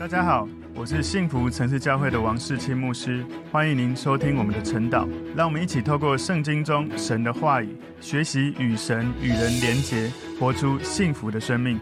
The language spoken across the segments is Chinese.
大家好，我是幸福城市教会的王世清牧师，欢迎您收听我们的晨祷。让我们一起透过圣经中神的话语，学习与神与人连结，活出幸福的生命。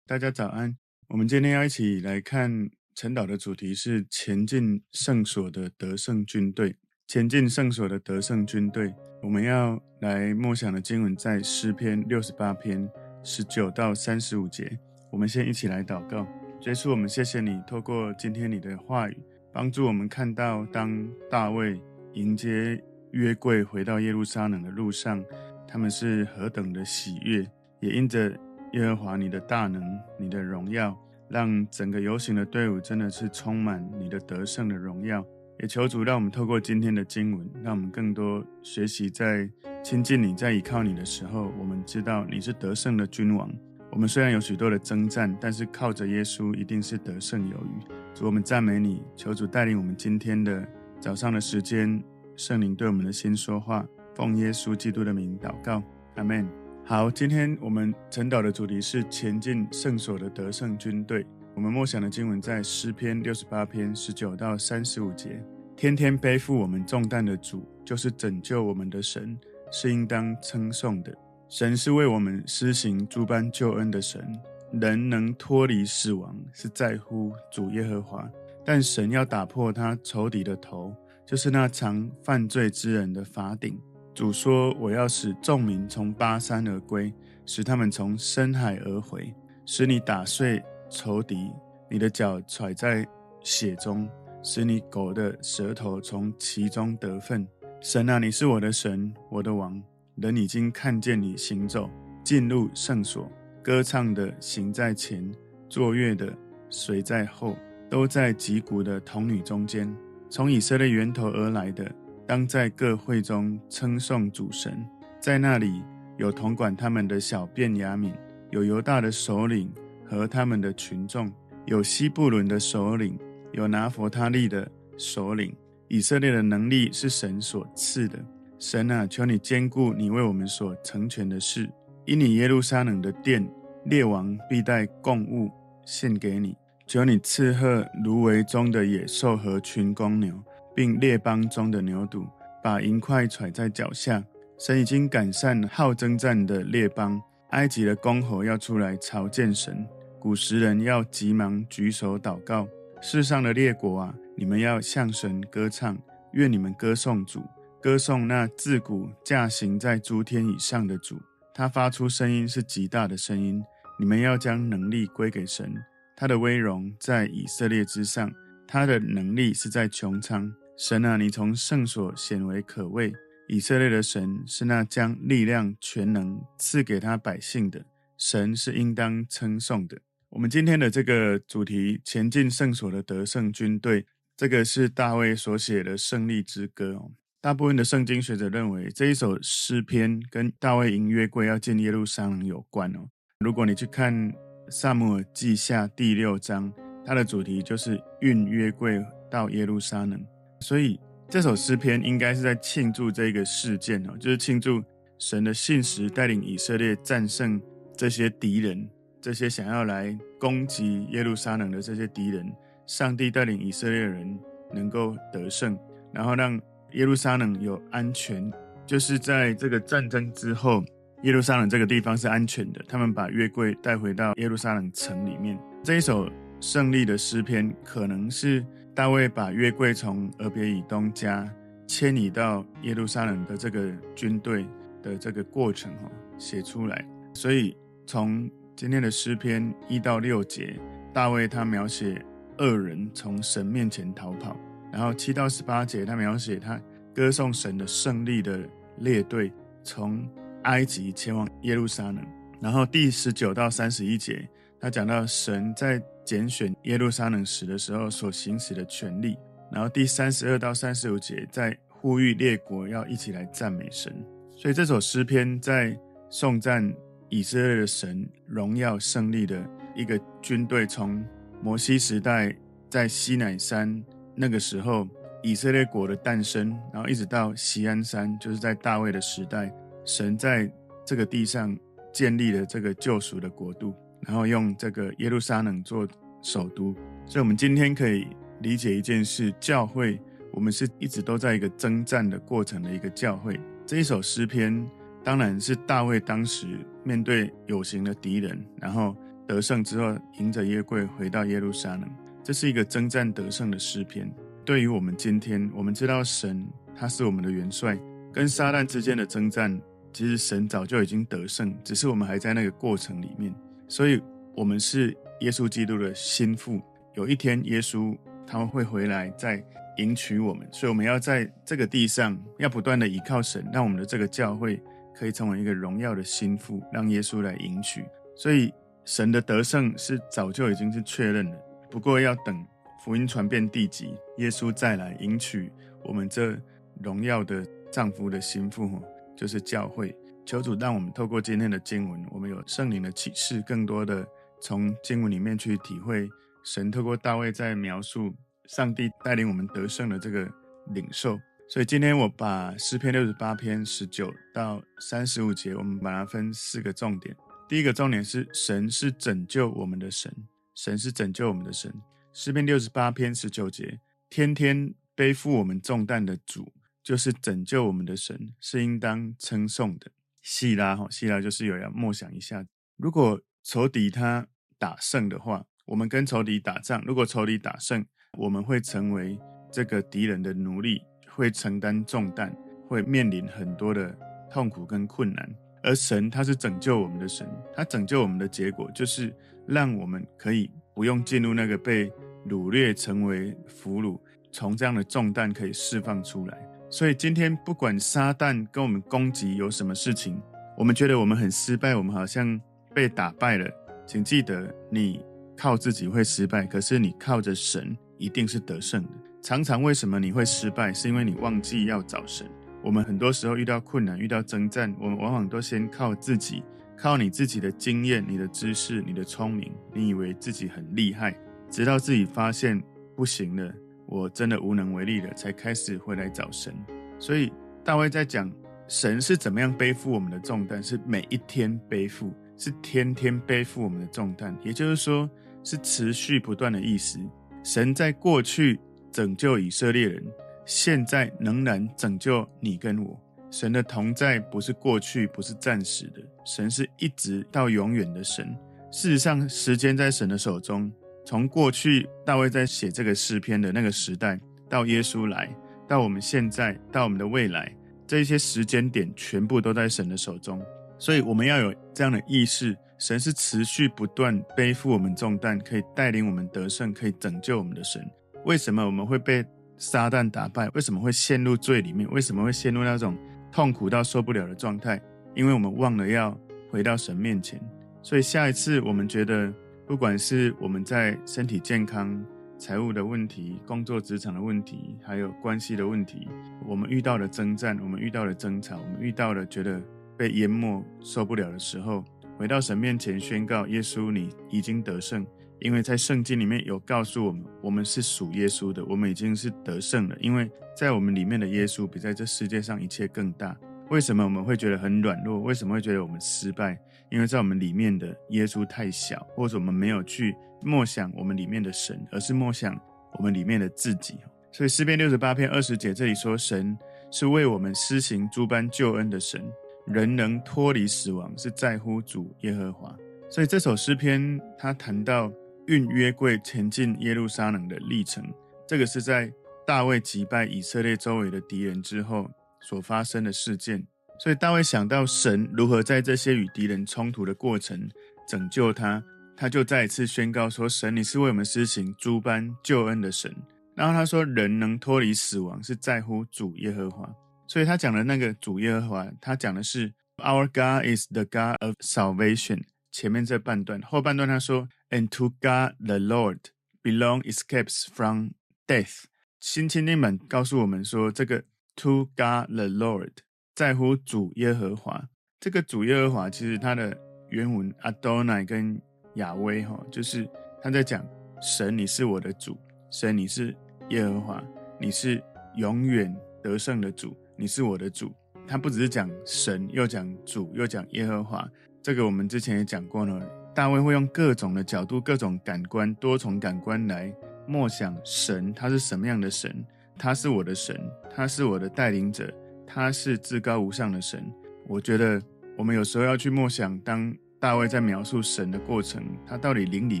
大家早安，我们今天要一起来看晨祷的主题是前进圣所的得胜军队。前进圣所的得胜军队，我们要来默想的经文在诗篇六十八篇十九到三十五节。我们先一起来祷告。耶稣，我们谢谢你，透过今天你的话语，帮助我们看到，当大卫迎接约柜回到耶路撒冷的路上，他们是何等的喜悦，也因着耶和华你的大能、你的荣耀，让整个游行的队伍真的是充满你的得胜的荣耀。也求主让我们透过今天的经文，让我们更多学习，在亲近你、在依靠你的时候，我们知道你是得胜的君王。我们虽然有许多的征战，但是靠着耶稣一定是得胜有余。主，我们赞美你，求主带领我们今天的早上的时间，圣灵对我们的心说话，奉耶稣基督的名祷告，阿门。好，今天我们晨祷的主题是前进圣所的得胜军队。我们默想的经文在诗篇六十八篇十九到三十五节。天天背负我们重担的主，就是拯救我们的神，是应当称颂的。神是为我们施行诸般救恩的神，人能脱离死亡，是在乎主耶和华。但神要打破他仇敌的头，就是那常犯罪之人的法顶。主说：“我要使众民从巴山而归，使他们从深海而回，使你打碎仇敌，你的脚踹在血中，使你狗的舌头从其中得分。神啊，你是我的神，我的王。”人已经看见你行走，进入圣所，歌唱的行在前，作乐的随在后，都在击鼓的童女中间。从以色列源头而来的，当在各会中称颂主神。在那里有统管他们的小便雅悯，有犹大的首领和他们的群众，有西布伦的首领，有拿弗他利的首领。以色列的能力是神所赐的。神啊，求你兼顾你为我们所成全的事，因你耶路撒冷的殿，列王必带贡物献给你。求你赐贺芦苇中的野兽和群公牛，并列邦中的牛犊，把银块揣在脚下。神已经赶散好征战的列邦，埃及的公侯要出来朝见神，古时人要急忙举手祷告。世上的列国啊，你们要向神歌唱，愿你们歌颂主。歌颂那自古驾行在诸天以上的主，他发出声音是极大的声音。你们要将能力归给神，他的威荣在以色列之上，他的能力是在穹苍。神啊，你从圣所显为可畏。以色列的神是那将力量全能赐给他百姓的神，是应当称颂的。我们今天的这个主题：前进圣所的得胜军队，这个是大卫所写的胜利之歌。大部分的圣经学者认为，这一首诗篇跟大卫迎约柜要进耶路撒冷有关哦。如果你去看《撒母耳记下》第六章，它的主题就是运约柜到耶路撒冷，所以这首诗篇应该是在庆祝这个事件哦，就是庆祝神的信实带领以色列战胜这些敌人，这些想要来攻击耶路撒冷的这些敌人，上帝带领以色列人能够得胜，然后让。耶路撒冷有安全，就是在这个战争之后，耶路撒冷这个地方是安全的。他们把约柜带回到耶路撒冷城里面。这一首胜利的诗篇，可能是大卫把约柜从俄别以东家迁移到耶路撒冷的这个军队的这个过程哈写出来。所以从今天的诗篇一到六节，大卫他描写恶人从神面前逃跑。然后七到十八节，他描写他歌颂神的胜利的列队从埃及前往耶路撒冷。然后第十九到三十一节，他讲到神在拣选耶路撒冷时的时候所行使的权力。然后第三十二到三十五节，在呼吁列国要一起来赞美神。所以这首诗篇在颂赞以色列的神荣耀胜利的一个军队，从摩西时代在西乃山。那个时候，以色列国的诞生，然后一直到锡安山，就是在大卫的时代，神在这个地上建立了这个救赎的国度，然后用这个耶路撒冷做首都。所以，我们今天可以理解一件事：教会，我们是一直都在一个征战的过程的一个教会。这一首诗篇，当然是大卫当时面对有形的敌人，然后得胜之后，迎着耶柜回到耶路撒冷。这是一个征战得胜的诗篇。对于我们今天，我们知道神他是我们的元帅，跟撒旦之间的征战，其实神早就已经得胜，只是我们还在那个过程里面。所以，我们是耶稣基督的心腹。有一天，耶稣他们会回来再迎娶我们，所以我们要在这个地上要不断的依靠神，让我们的这个教会可以成为一个荣耀的心腹，让耶稣来迎娶。所以，神的得胜是早就已经是确认了，不过要等。福音传遍地极，耶稣再来迎娶我们这荣耀的丈夫的心腹，就是教会。求主让我们透过今天的经文，我们有圣灵的启示，更多的从经文里面去体会神透过大卫在描述上帝带领我们得胜的这个领受。所以今天我把诗篇六十八篇十九到三十五节，我们把它分四个重点。第一个重点是神是拯救我们的神，神是拯救我们的神。诗篇六十八篇十九节，天天背负我们重担的主，就是拯救我们的神，是应当称颂的。希拉哈，希拉就是有要默想一下，如果仇敌他打胜的话，我们跟仇敌打仗，如果仇敌打胜，我们会成为这个敌人的奴隶，会承担重担，会面临很多的痛苦跟困难。而神他是拯救我们的神，他拯救我们的结果就是让我们可以。不用进入那个被掳掠成为俘虏，从这样的重担可以释放出来。所以今天不管撒旦跟我们攻击有什么事情，我们觉得我们很失败，我们好像被打败了。请记得，你靠自己会失败，可是你靠着神一定是得胜的。常常为什么你会失败，是因为你忘记要找神。我们很多时候遇到困难、遇到征战，我们往往都先靠自己。靠你自己的经验、你的知识、你的聪明，你以为自己很厉害，直到自己发现不行了，我真的无能为力了，才开始回来找神。所以大卫在讲神是怎么样背负我们的重担，是每一天背负，是天天背负我们的重担，也就是说是持续不断的意思。神在过去拯救以色列人，现在仍然拯救你跟我。神的同在不是过去，不是暂时的，神是一直到永远的神。事实上，时间在神的手中。从过去大卫在写这个诗篇的那个时代，到耶稣来，到我们现在，到我们的未来，这些时间点全部都在神的手中。所以，我们要有这样的意识：神是持续不断背负我们重担，可以带领我们得胜，可以拯救我们的神。为什么我们会被撒旦打败？为什么会陷入罪里面？为什么会陷入那种？痛苦到受不了的状态，因为我们忘了要回到神面前。所以下一次我们觉得，不管是我们在身体健康、财务的问题、工作职场的问题，还有关系的问题，我们遇到了征战，我们遇到了争吵，我们遇到了觉得被淹没受不了的时候，回到神面前宣告：耶稣，你已经得胜。因为在圣经里面有告诉我们，我们是属耶稣的，我们已经是得胜了。因为在我们里面的耶稣比在这世界上一切更大。为什么我们会觉得很软弱？为什么会觉得我们失败？因为在我们里面的耶稣太小，或者我们没有去默想我们里面的神，而是默想我们里面的自己。所以诗篇六十八篇二十节这里说，神是为我们施行诸般救恩的神，人能脱离死亡，是在乎主耶和华。所以这首诗篇他谈到。运约柜前进耶路撒冷的历程，这个是在大卫击败以色列周围的敌人之后所发生的事件。所以大卫想到神如何在这些与敌人冲突的过程拯救他，他就再一次宣告说：“神，你是为我们施行诸般救恩的神。”然后他说：“人能脱离死亡，是在乎主耶和华。”所以他讲的那个主耶和华，他讲的是 “Our God is the God of salvation”。前面这半段，后半段他说。And to God the Lord belong escapes from death。新青年版告诉我们说，这个 To God the Lord 在乎主耶和华。这个主耶和华其实它的原文 Adonai 跟亚威哈，就是他在讲神，你是我的主，神你是耶和华，你是永远得胜的主，你是我的主。他不只是讲神，又讲主，又讲耶和华。这个我们之前也讲过了。大卫会用各种的角度、各种感官、多重感官来默想神，他是什么样的神？他是我的神，他是我的带领者，他是至高无上的神。我觉得我们有时候要去默想，当大卫在描述神的过程，他到底灵里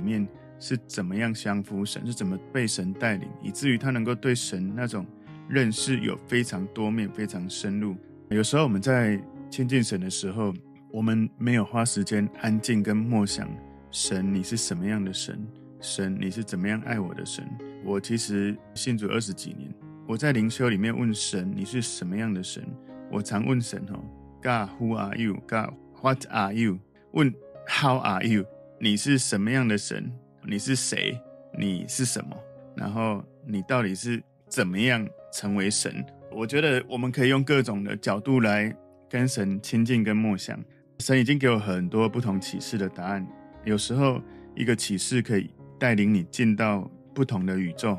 面是怎么样降服神，是怎么被神带领，以至于他能够对神那种认识有非常多面、非常深入。有时候我们在亲近神的时候，我们没有花时间安静跟默想神，你是什么样的神？神，你是怎么样爱我的神？我其实信主二十几年，我在灵修里面问神，你是什么样的神？我常问神哦，God，Who are you？God，What are you？问 How are you？你是什么样的神？你是谁？你是什么？然后你到底是怎么样成为神？我觉得我们可以用各种的角度来跟神亲近跟默想。神已经给我很多不同启示的答案。有时候一个启示可以带领你进到不同的宇宙。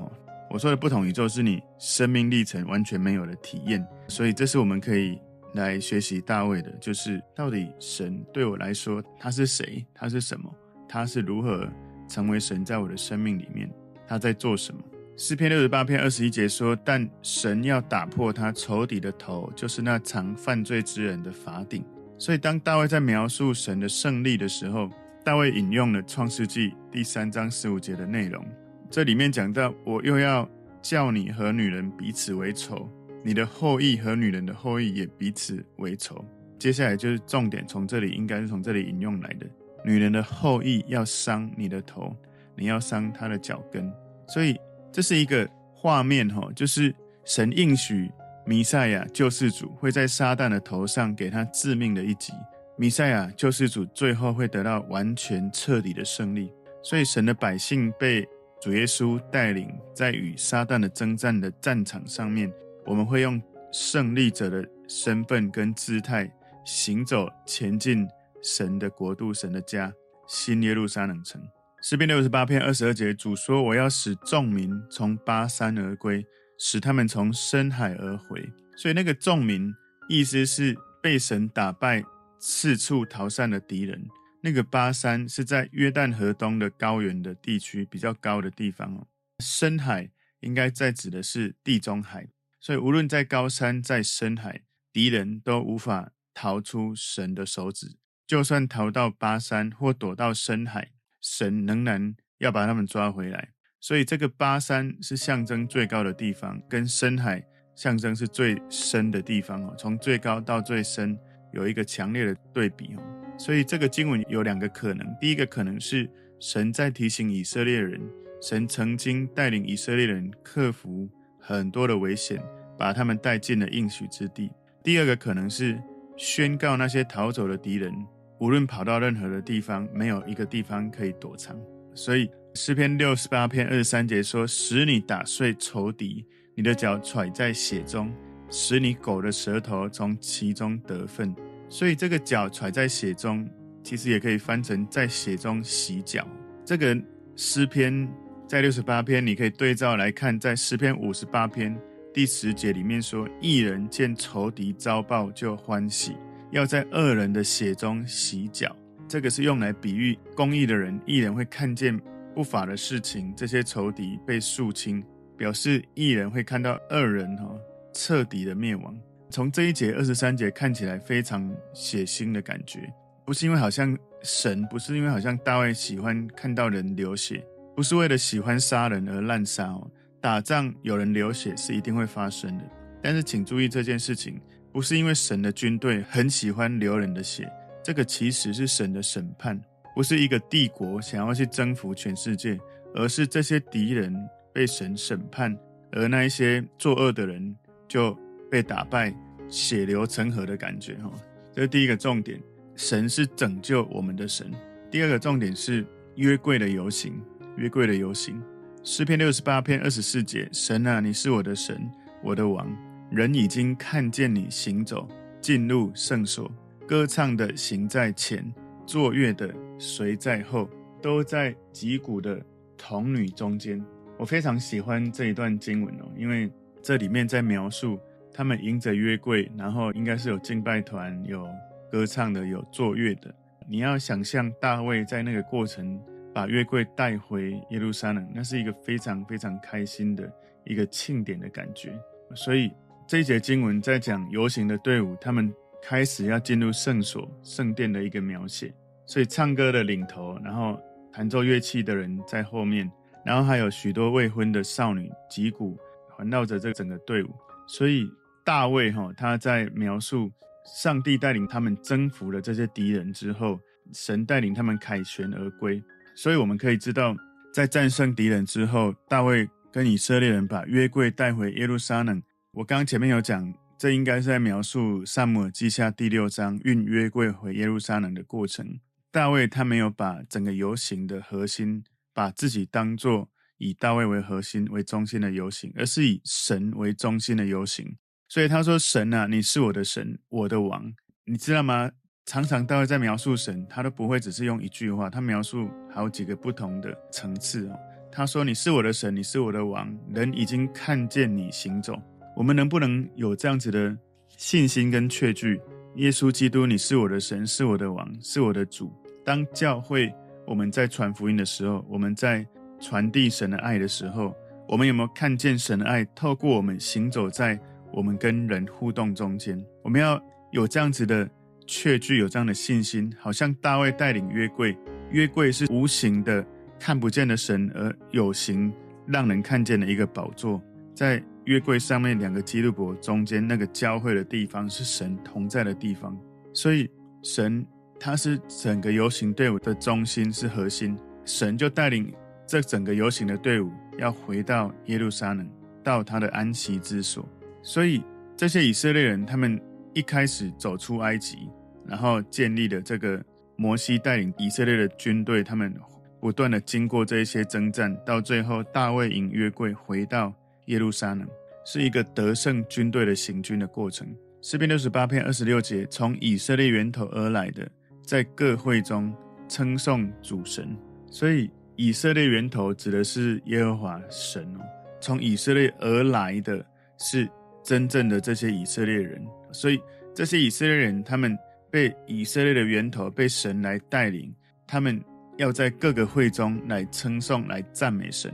我说的不同宇宙是你生命历程完全没有的体验。所以这是我们可以来学习大卫的，就是到底神对我来说他是谁？他是什么？他是如何成为神在我的生命里面？他在做什么？诗篇六十八篇二十一节说：“但神要打破他仇敌的头，就是那常犯罪之人的法顶。”所以，当大卫在描述神的胜利的时候，大卫引用了创世纪第三章十五节的内容。这里面讲到：“我又要叫你和女人彼此为仇，你的后裔和女人的后裔也彼此为仇。”接下来就是重点，从这里应该是从这里引用来的。女人的后裔要伤你的头，你要伤她的脚跟。所以这是一个画面，哈，就是神应许。弥赛亚救世主会在撒旦的头上给他致命的一击，弥赛亚救世主最后会得到完全彻底的胜利。所以神的百姓被主耶稣带领，在与撒旦的征战的战场上面，我们会用胜利者的身份跟姿态行走前进神的国度、神的家——新耶路撒冷城。诗篇六十八篇二十二节，主说：“我要使众民从巴山而归。”使他们从深海而回，所以那个众民意思是被神打败、四处逃散的敌人。那个巴山是在约旦河东的高原的地区，比较高的地方哦。深海应该在指的是地中海，所以无论在高山、在深海，敌人都无法逃出神的手指。就算逃到巴山或躲到深海，神仍然要把他们抓回来。所以这个巴山是象征最高的地方，跟深海象征是最深的地方哦。从最高到最深有一个强烈的对比哦。所以这个经文有两个可能：第一个可能是神在提醒以色列人，神曾经带领以色列人克服很多的危险，把他们带进了应许之地；第二个可能是宣告那些逃走的敌人，无论跑到任何的地方，没有一个地方可以躲藏。所以。诗篇六十八篇二十三节说：“使你打碎仇敌，你的脚踹在血中，使你狗的舌头从其中得分。”所以这个脚踹在血中，其实也可以翻成在血中洗脚。这个诗篇在六十八篇，你可以对照来看，在诗篇五十八篇第十节里面说：“一人见仇敌遭报就欢喜，要在恶人的血中洗脚。”这个是用来比喻公义的人，一人会看见。不法的事情，这些仇敌被肃清，表示一人会看到二人哈彻底的灭亡。从这一节二十三节看起来非常血腥的感觉，不是因为好像神，不是因为好像大卫喜欢看到人流血，不是为了喜欢杀人而滥杀哦。打仗有人流血是一定会发生的，但是请注意这件事情，不是因为神的军队很喜欢流人的血，这个其实是神的审判。不是一个帝国想要去征服全世界，而是这些敌人被神审判，而那一些作恶的人就被打败，血流成河的感觉。哈，这是第一个重点。神是拯救我们的神。第二个重点是约柜的游行。约柜的游行，诗篇六十八篇二十四节：神啊，你是我的神，我的王。人已经看见你行走，进入圣所，歌唱的行在前。作乐的谁在后，都在击鼓的童女中间。我非常喜欢这一段经文哦，因为这里面在描述他们迎着约柜，然后应该是有敬拜团、有歌唱的、有作乐的，你要想象大卫在那个过程把约柜带回耶路撒冷，那是一个非常非常开心的一个庆典的感觉。所以这一节经文在讲游行的队伍，他们开始要进入圣所、圣殿的一个描写。所以唱歌的领头，然后弹奏乐器的人在后面，然后还有许多未婚的少女击鼓环绕着这整个队伍。所以大卫哈他在描述上帝带领他们征服了这些敌人之后，神带领他们凯旋而归。所以我们可以知道，在战胜敌人之后，大卫跟以色列人把约柜带回耶路撒冷。我刚刚前面有讲，这应该是在描述撒母耳记下第六章运约柜回耶路撒冷的过程。大卫他没有把整个游行的核心，把自己当作以大卫为核心为中心的游行，而是以神为中心的游行。所以他说：“神啊，你是我的神，我的王。”你知道吗？常常大卫在描述神，他都不会只是用一句话，他描述好几个不同的层次哦。他说：“你是我的神，你是我的王，人已经看见你行走。”我们能不能有这样子的信心跟确据？耶稣基督，你是我的神，是我的王，是我的主。当教会我们在传福音的时候，我们在传递神的爱的时候，我们有没有看见神的爱透过我们行走在我们跟人互动中间？我们要有这样子的。确据有这样的信心，好像大卫带领约柜，约柜是无形的、看不见的神，而有形、让人看见的一个宝座。在约柜上面两个基路伯中间那个交汇的地方，是神同在的地方。所以神他是整个游行队伍的中心，是核心。神就带领这整个游行的队伍要回到耶路撒冷，到他的安息之所。所以这些以色列人他们。一开始走出埃及，然后建立了这个摩西带领以色列的军队，他们不断的经过这一些征战，到最后大卫引约柜回到耶路撒冷，是一个得胜军队的行军的过程。诗篇六十八篇二十六节，从以色列源头而来的，在各会中称颂主神。所以以色列源头指的是耶和华神哦，从以色列而来的是真正的这些以色列人。所以这些以色列人，他们被以色列的源头，被神来带领，他们要在各个会中来称颂、来赞美神。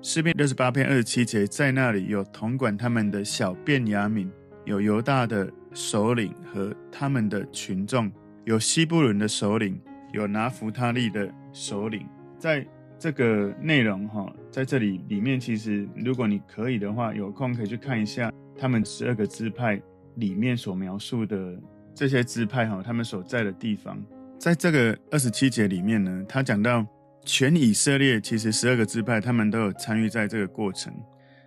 诗篇六十八篇二十七节，在那里有统管他们的小便雅悯，有犹大的首领和他们的群众，有西布伦的首领，有拿弗他利的首领。在这个内容哈，在这里里面，其实如果你可以的话，有空可以去看一下他们十二个支派。里面所描述的这些支派哈，他们所在的地方，在这个二十七节里面呢，他讲到全以色列其实十二个支派，他们都有参与在这个过程。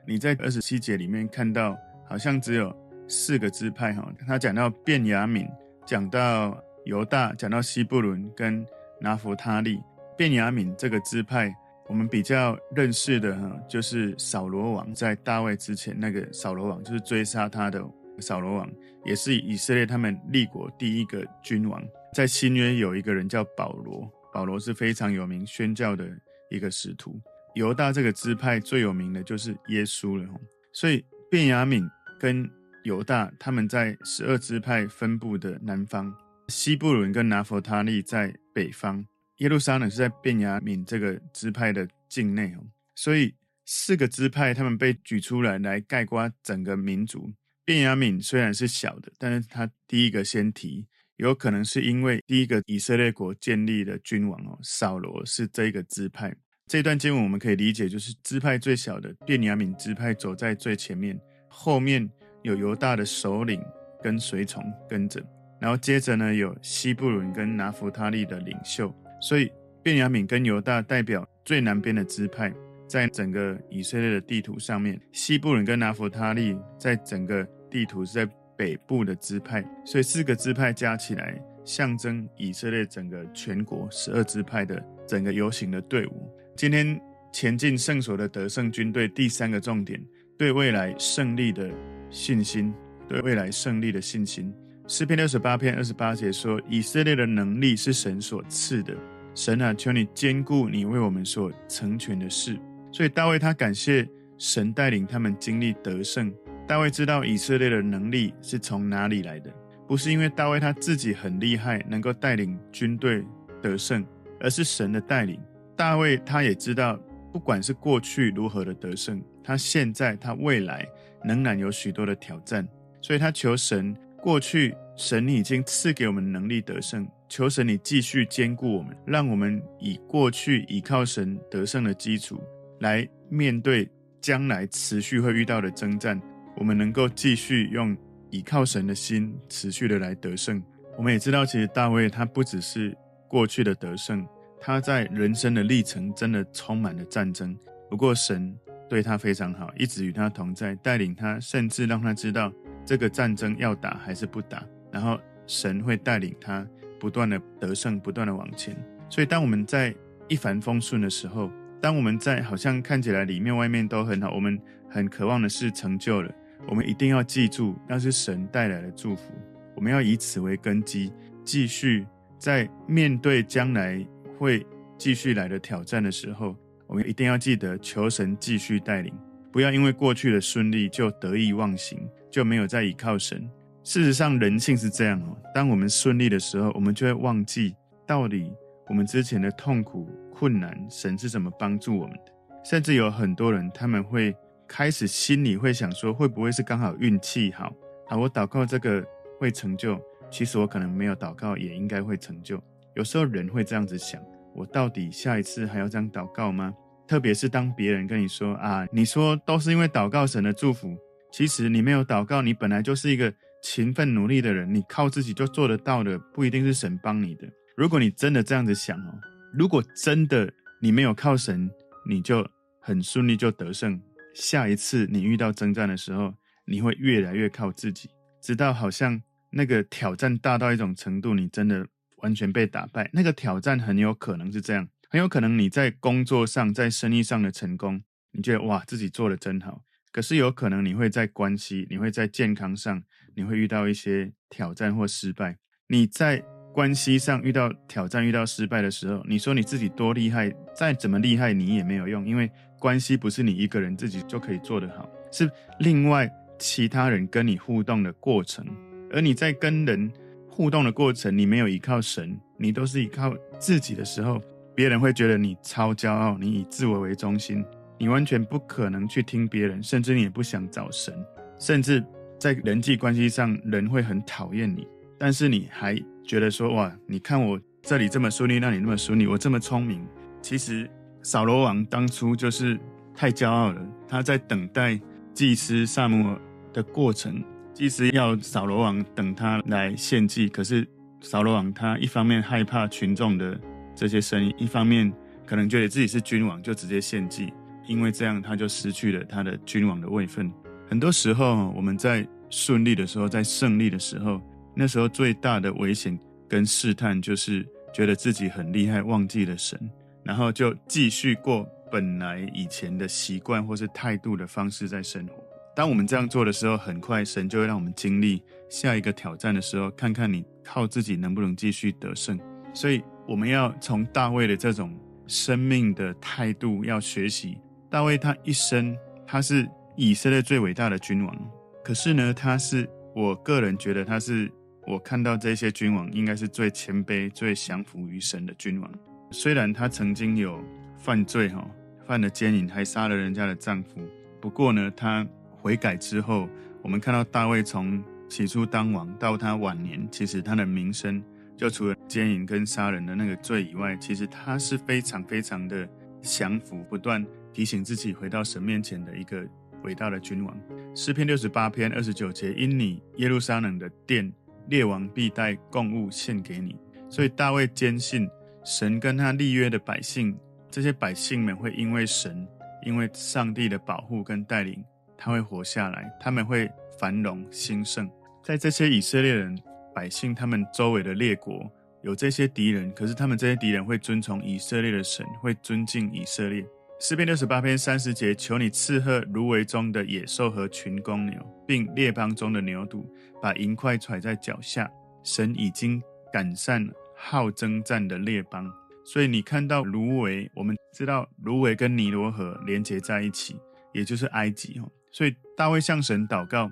你在二十七节里面看到，好像只有四个支派哈，他讲到便雅悯，讲到犹大，讲到西布伦跟拿弗他利。便雅悯这个支派，我们比较认识的哈，就是扫罗王在大卫之前那个扫罗王，就是追杀他的。扫罗王也是以色列他们立国第一个君王，在新约有一个人叫保罗，保罗是非常有名宣教的一个使徒。犹大这个支派最有名的就是耶稣了，所以便雅悯跟犹大他们在十二支派分布的南方，西布伦跟拿弗他利在北方，耶路撒冷是在便雅悯这个支派的境内哦，所以四个支派他们被举出来来概括整个民族。便雅悯虽然是小的，但是他第一个先提，有可能是因为第一个以色列国建立的君王哦，扫罗是这个支派。这段经文我们可以理解，就是支派最小的便雅悯支派走在最前面，后面有犹大的首领跟随从跟着，然后接着呢有西布伦跟拿弗他利的领袖，所以便雅悯跟犹大代表最南边的支派。在整个以色列的地图上面，西布伦跟拿弗他利在整个地图是在北部的支派，所以四个支派加起来，象征以色列整个全国十二支派的整个游行的队伍。今天前进圣所的得胜军队，第三个重点，对未来胜利的信心，对未来胜利的信心。诗篇六十八篇二十八节说：“以色列的能力是神所赐的，神啊，求你兼顾你为我们所成全的事。”所以大卫他感谢神带领他们经历得胜。大卫知道以色列的能力是从哪里来的，不是因为大卫他自己很厉害，能够带领军队得胜，而是神的带领。大卫他也知道，不管是过去如何的得胜，他现在他未来仍然有许多的挑战，所以他求神，过去神你已经赐给我们能力得胜，求神你继续坚固我们，让我们以过去依靠神得胜的基础来面对将来持续会遇到的征战，我们能够继续用依靠神的心持续的来得胜。我们也知道，其实大卫他不只是过去的得胜。他在人生的历程真的充满了战争，不过神对他非常好，一直与他同在，带领他，甚至让他知道这个战争要打还是不打。然后神会带领他不断的得胜，不断的往前。所以当我们在一帆风顺的时候，当我们在好像看起来里面外面都很好，我们很渴望的事成就了，我们一定要记住，那是神带来的祝福。我们要以此为根基，继续在面对将来。会继续来的挑战的时候，我们一定要记得求神继续带领，不要因为过去的顺利就得意忘形，就没有再依靠神。事实上，人性是这样哦。当我们顺利的时候，我们就会忘记到底我们之前的痛苦、困难，神是怎么帮助我们的。甚至有很多人，他们会开始心里会想说，会不会是刚好运气好啊？我祷告这个会成就，其实我可能没有祷告，也应该会成就。有时候人会这样子想。我到底下一次还要这样祷告吗？特别是当别人跟你说啊，你说都是因为祷告神的祝福，其实你没有祷告，你本来就是一个勤奋努力的人，你靠自己就做得到的，不一定是神帮你的。如果你真的这样子想哦，如果真的你没有靠神，你就很顺利就得胜。下一次你遇到征战的时候，你会越来越靠自己，直到好像那个挑战大到一种程度，你真的。完全被打败，那个挑战很有可能是这样，很有可能你在工作上、在生意上的成功，你觉得哇，自己做的真好。可是有可能你会在关系、你会在健康上，你会遇到一些挑战或失败。你在关系上遇到挑战、遇到失败的时候，你说你自己多厉害，再怎么厉害你也没有用，因为关系不是你一个人自己就可以做得好，是另外其他人跟你互动的过程，而你在跟人。互动的过程，你没有依靠神，你都是依靠自己的时候，别人会觉得你超骄傲，你以自我为中心，你完全不可能去听别人，甚至你也不想找神，甚至在人际关系上，人会很讨厌你。但是你还觉得说，哇，你看我这里这么顺利，那里那么顺利，我这么聪明。其实扫罗王当初就是太骄傲了，他在等待祭司撒母耳的过程。祭司要扫罗王等他来献祭，可是扫罗王他一方面害怕群众的这些声音，一方面可能觉得自己是君王就直接献祭，因为这样他就失去了他的君王的位分。很多时候我们在顺利的时候，在胜利的时候，那时候最大的危险跟试探就是觉得自己很厉害，忘记了神，然后就继续过本来以前的习惯或是态度的方式在生活。当我们这样做的时候，很快神就会让我们经历下一个挑战的时候，看看你靠自己能不能继续得胜。所以我们要从大卫的这种生命的态度要学习。大卫他一生他是以色列最伟大的君王，可是呢，他是我个人觉得他是我看到这些君王应该是最谦卑、最降服于神的君王。虽然他曾经有犯罪哈，犯了奸淫，还杀了人家的丈夫，不过呢，他。悔改之后，我们看到大卫从起初当王到他晚年，其实他的名声就除了奸淫跟杀人的那个罪以外，其实他是非常非常的降服，不断提醒自己回到神面前的一个伟大的君王。诗篇六十八篇二十九节，因你耶路撒冷的殿，列王必带供物献给你。所以大卫坚信神跟他立约的百姓，这些百姓们会因为神，因为上帝的保护跟带领。他会活下来，他们会繁荣兴盛。在这些以色列人百姓，他们周围的列国有这些敌人，可是他们这些敌人会遵从以色列的神，会尊敬以色列。诗篇六十八篇三十节，求你赐贺芦苇中的野兽和群公牛，并列邦中的牛犊，把银块揣在脚下。神已经赶散好征战的列邦，所以你看到芦苇，我们知道芦苇跟尼罗河连接在一起，也就是埃及哦。所以大卫向神祷告，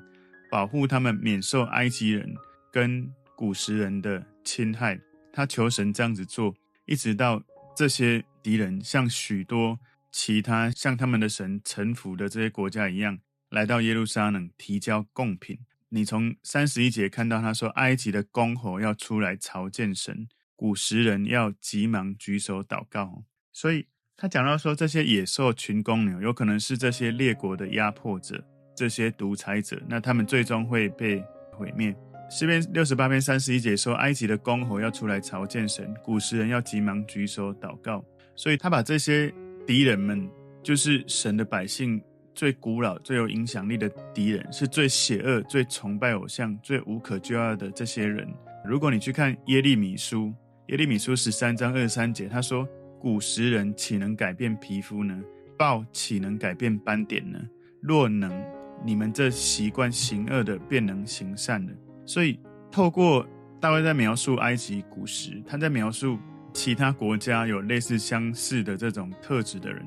保护他们免受埃及人跟古时人的侵害，他求神这样子做，一直到这些敌人像许多其他像他们的神臣服的这些国家一样，来到耶路撒冷提交贡品。你从三十一节看到他说，埃及的公侯要出来朝见神，古时人要急忙举手祷告。所以他讲到说，这些野兽群公牛有可能是这些列国的压迫者，这些独裁者，那他们最终会被毁灭。诗篇六十八篇三十一节说，埃及的公侯要出来朝见神，古时人要急忙举手祷告。所以，他把这些敌人们，就是神的百姓，最古老、最有影响力的敌人，是最邪恶、最崇拜偶像、最无可救药的这些人。如果你去看耶利米书，耶利米书十三章二三节，他说：“古时人岂能改变皮肤呢？豹岂能改变斑点呢？若能，你们这习惯行恶的，便能行善了。”所以，透过大卫在描述埃及古时，他在描述其他国家有类似相似的这种特质的人，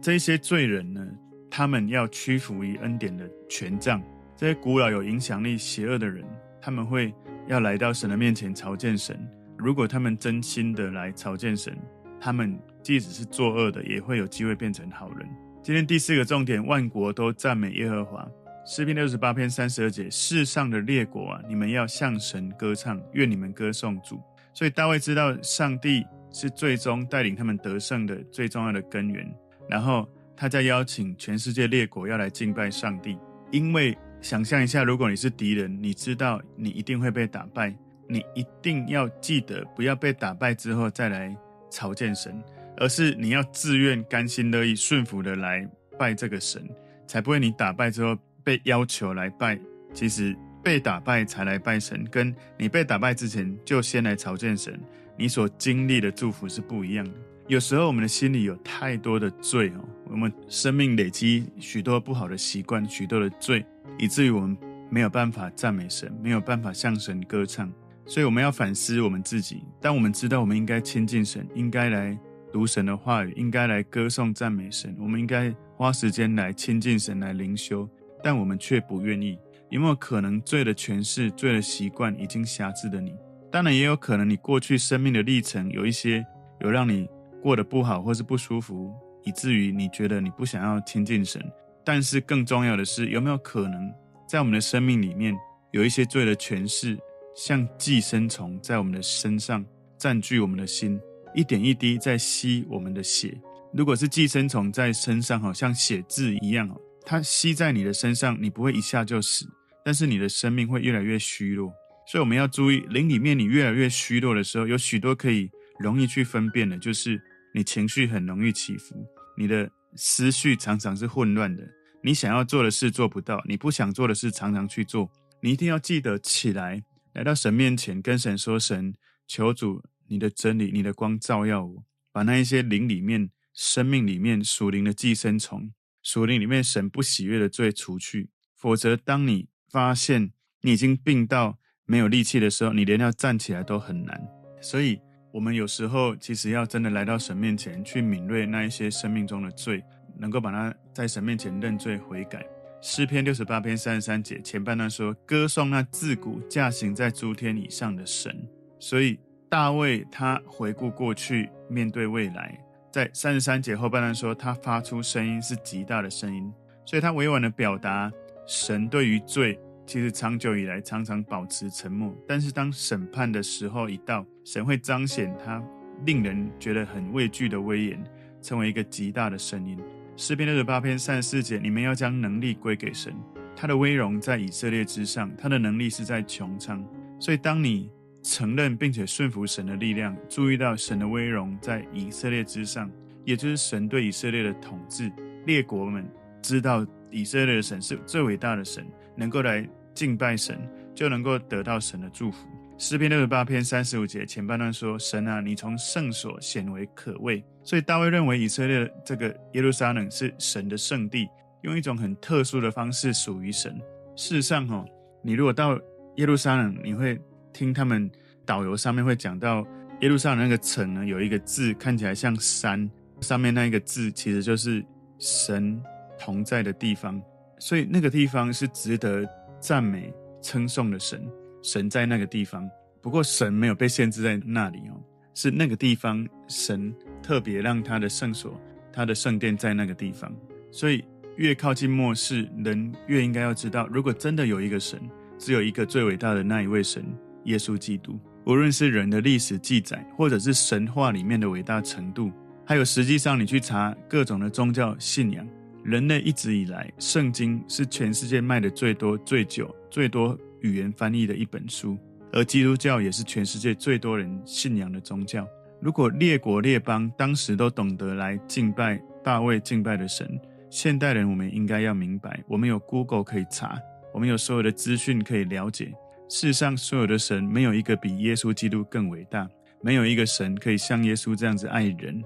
这些罪人呢，他们要屈服于恩典的权杖。这些古老有影响力、邪恶的人，他们会要来到神的面前朝见神。如果他们真心的来朝见神，他们即使是作恶的，也会有机会变成好人。今天第四个重点：万国都赞美耶和华。诗篇六十八篇三十二节：世上的列国啊，你们要向神歌唱，愿你们歌颂主。所以大卫知道上帝是最终带领他们得胜的最重要的根源。然后他再邀请全世界列国要来敬拜上帝。因为想象一下，如果你是敌人，你知道你一定会被打败，你一定要记得不要被打败之后再来朝见神，而是你要自愿、甘心乐意、顺服的来拜这个神，才不会你打败之后。被要求来拜，其实被打败才来拜神，跟你被打败之前就先来朝见神，你所经历的祝福是不一样的。有时候我们的心里有太多的罪哦，我们生命累积许多不好的习惯，许多的罪，以至于我们没有办法赞美神，没有办法向神歌唱。所以我们要反思我们自己。当我们知道我们应该亲近神，应该来读神的话语，应该来歌颂赞美神，我们应该花时间来亲近神，来灵修。但我们却不愿意，有没有可能罪的权势、罪的习惯已经辖制了你？当然，也有可能你过去生命的历程有一些有让你过得不好或是不舒服，以至于你觉得你不想要亲近神。但是更重要的是，有没有可能在我们的生命里面有一些罪的权势，像寄生虫在我们的身上占据我们的心，一点一滴在吸我们的血？如果是寄生虫在身上，好像血渍一样它吸在你的身上，你不会一下就死，但是你的生命会越来越虚弱。所以我们要注意，灵里面你越来越虚弱的时候，有许多可以容易去分辨的，就是你情绪很容易起伏，你的思绪常常是混乱的，你想要做的事做不到，你不想做的事常常去做。你一定要记得起来，来到神面前，跟神说：“神，求主你的真理、你的光照耀我，把那一些灵里面、生命里面属灵的寄生虫。”属灵里面神不喜悦的罪除去，否则当你发现你已经病到没有力气的时候，你连要站起来都很难。所以，我们有时候其实要真的来到神面前去敏锐那一些生命中的罪，能够把它在神面前认罪悔改。诗篇六十八篇三十三节前半段说：“歌颂那自古驾行在诸天以上的神。”所以大卫他回顾过去，面对未来。在三十三节后半段说，他发出声音是极大的声音，所以他委婉的表达，神对于罪其实长久以来常常保持沉默，但是当审判的时候一到，神会彰显他令人觉得很畏惧的威严，成为一个极大的声音。诗篇六十八篇三十四节，你们要将能力归给神，他的威荣在以色列之上，他的能力是在穹苍。所以当你承认并且顺服神的力量，注意到神的威荣在以色列之上，也就是神对以色列的统治。列国们知道以色列的神是最伟大的神，能够来敬拜神，就能够得到神的祝福。诗篇六十八篇三十五节前半段说：“神啊，你从圣所显为可畏。”所以大卫认为以色列这个耶路撒冷是神的圣地，用一种很特殊的方式属于神。事实上，哈，你如果到耶路撒冷，你会。听他们导游上面会讲到耶路撒冷那个城呢，有一个字看起来像山，上面那一个字其实就是神同在的地方，所以那个地方是值得赞美称颂的神。神在那个地方。不过神没有被限制在那里哦，是那个地方神特别让他的圣所、他的圣殿在那个地方。所以越靠近末世，人越应该要知道，如果真的有一个神，只有一个最伟大的那一位神——耶稣基督。无论是人的历史记载，或者是神话里面的伟大程度，还有实际上你去查各种的宗教信仰，人类一直以来，圣经是全世界卖的最多、最久、最多语言翻译的一本书。而基督教也是全世界最多人信仰的宗教。如果列国列邦当时都懂得来敬拜大卫敬拜的神，现代人我们应该要明白，我们有 Google 可以查，我们有所有的资讯可以了解。世上所有的神，没有一个比耶稣基督更伟大，没有一个神可以像耶稣这样子爱人，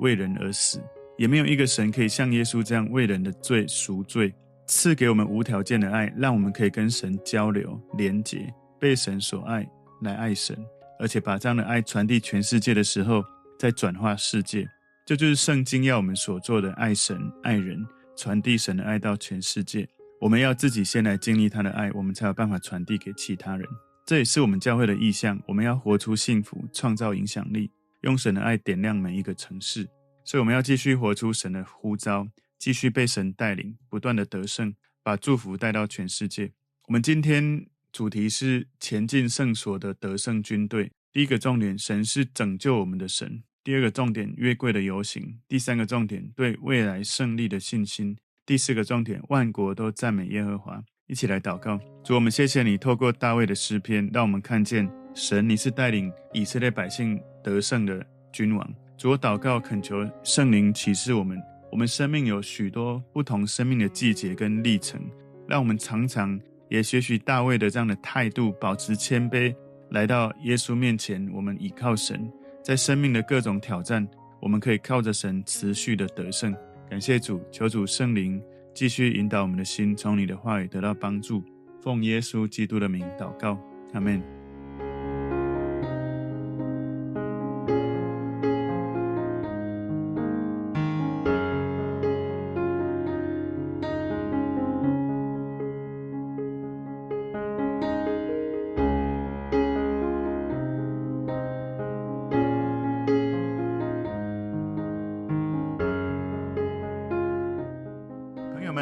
为人而死，也没有一个神可以像耶稣这样为人的罪赎罪，赐给我们无条件的爱，让我们可以跟神交流连结。被神所爱，来爱神，而且把这样的爱传递全世界的时候，再转化世界。这就是圣经要我们所做的：爱神、爱人，传递神的爱到全世界。我们要自己先来经历他的爱，我们才有办法传递给其他人。这也是我们教会的意向。我们要活出幸福，创造影响力，用神的爱点亮每一个城市。所以我们要继续活出神的呼召，继续被神带领，不断的得胜，把祝福带到全世界。我们今天。主题是前进圣所的得胜军队。第一个重点，神是拯救我们的神；第二个重点，约柜的游行；第三个重点，对未来胜利的信心；第四个重点，万国都赞美耶和华。一起来祷告，主，我们谢谢你透过大卫的诗篇，让我们看见神，你是带领以色列百姓得胜的君王。主，我祷告恳求圣灵启示我们，我们生命有许多不同生命的季节跟历程，让我们常常。也学习大卫的这样的态度，保持谦卑，来到耶稣面前。我们倚靠神，在生命的各种挑战，我们可以靠着神持续的得胜。感谢主，求主圣灵继续引导我们的心，从你的话语得到帮助。奉耶稣基督的名祷告，阿门。